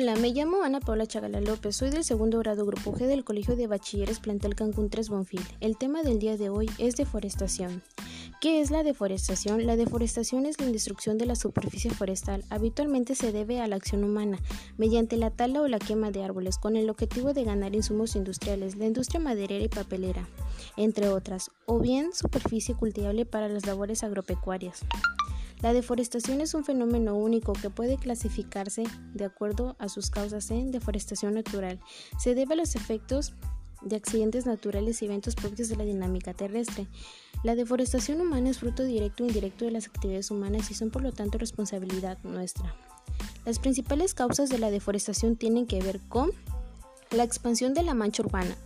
Hola, me llamo Ana Paula Chagala López, soy del segundo grado Grupo G del Colegio de Bachilleres Plantel Cancún 3 Bonfil. El tema del día de hoy es deforestación. ¿Qué es la deforestación? La deforestación es la destrucción de la superficie forestal. Habitualmente se debe a la acción humana, mediante la tala o la quema de árboles, con el objetivo de ganar insumos industriales, la industria maderera y papelera, entre otras, o bien superficie cultivable para las labores agropecuarias. La deforestación es un fenómeno único que puede clasificarse de acuerdo a sus causas en deforestación natural. Se debe a los efectos de accidentes naturales y eventos propios de la dinámica terrestre. La deforestación humana es fruto directo o indirecto de las actividades humanas y son por lo tanto responsabilidad nuestra. Las principales causas de la deforestación tienen que ver con la expansión de la mancha urbana.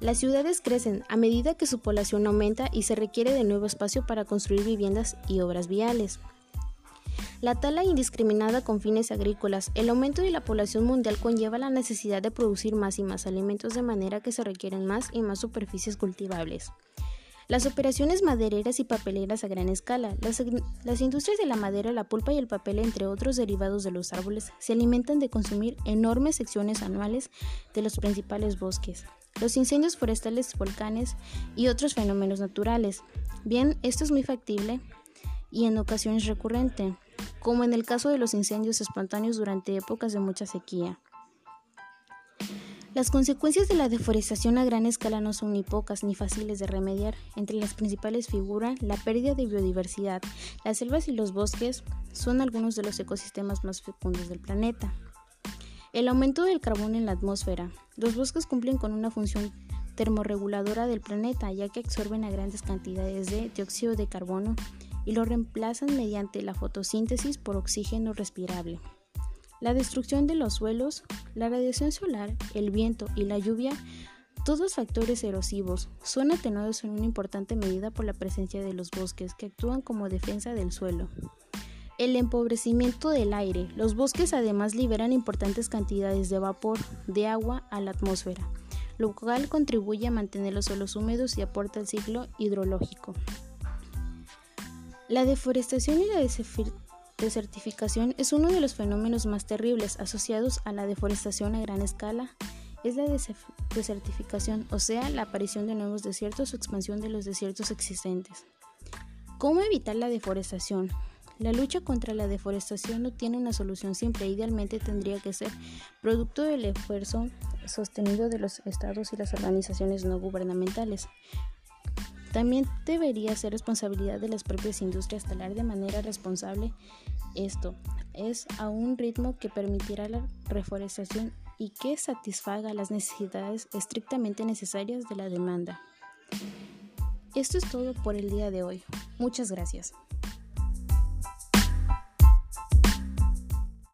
Las ciudades crecen a medida que su población aumenta y se requiere de nuevo espacio para construir viviendas y obras viales. La tala indiscriminada con fines agrícolas. El aumento de la población mundial conlleva la necesidad de producir más y más alimentos de manera que se requieren más y más superficies cultivables. Las operaciones madereras y papeleras a gran escala. Las, industrias de la madera, la pulpa y el papel, entre otros derivados de los árboles, se alimentan de consumir enormes secciones anuales de los principales bosques. Los incendios forestales, volcanes y otros fenómenos naturales. Bien, esto es muy factible y en ocasiones recurrente como en el caso de los incendios espontáneos durante épocas de mucha sequía. Las consecuencias de la deforestación a gran escala no son ni pocas ni fáciles de remediar. Entre las principales figuran la pérdida de biodiversidad. Las selvas y los bosques son algunos de los ecosistemas más fecundos del planeta. El aumento del carbón en la atmósfera. Los bosques cumplen con una función termorreguladora del planeta, ya que absorben a grandes cantidades de dióxido de carbono y lo reemplazan mediante la fotosíntesis por oxígeno respirable. La destrucción de los suelos, la radiación solar, el viento y la lluvia, todos factores erosivos, son atenuados en una importante medida por la presencia de los bosques que actúan como defensa del suelo. El empobrecimiento del aire. Los bosques además liberan importantes cantidades de vapor de agua a la atmósfera, lo cual contribuye a mantener los suelos húmedos y aporta al ciclo hidrológico. La deforestación y la desertificación es uno de los fenómenos más terribles asociados a la deforestación a gran escala. Es la desertificación, o sea, la aparición de nuevos desiertos o expansión de los desiertos existentes. ¿Cómo evitar la deforestación? La lucha contra la deforestación no tiene una solución simple, idealmente tendría que ser producto del esfuerzo sostenido de los estados y las organizaciones no gubernamentales. También debería ser responsabilidad de las propias industrias talar de manera responsable esto. Es a un ritmo que permitirá la reforestación y que satisfaga las necesidades estrictamente necesarias de la demanda. Esto es todo por el día de hoy. Muchas gracias.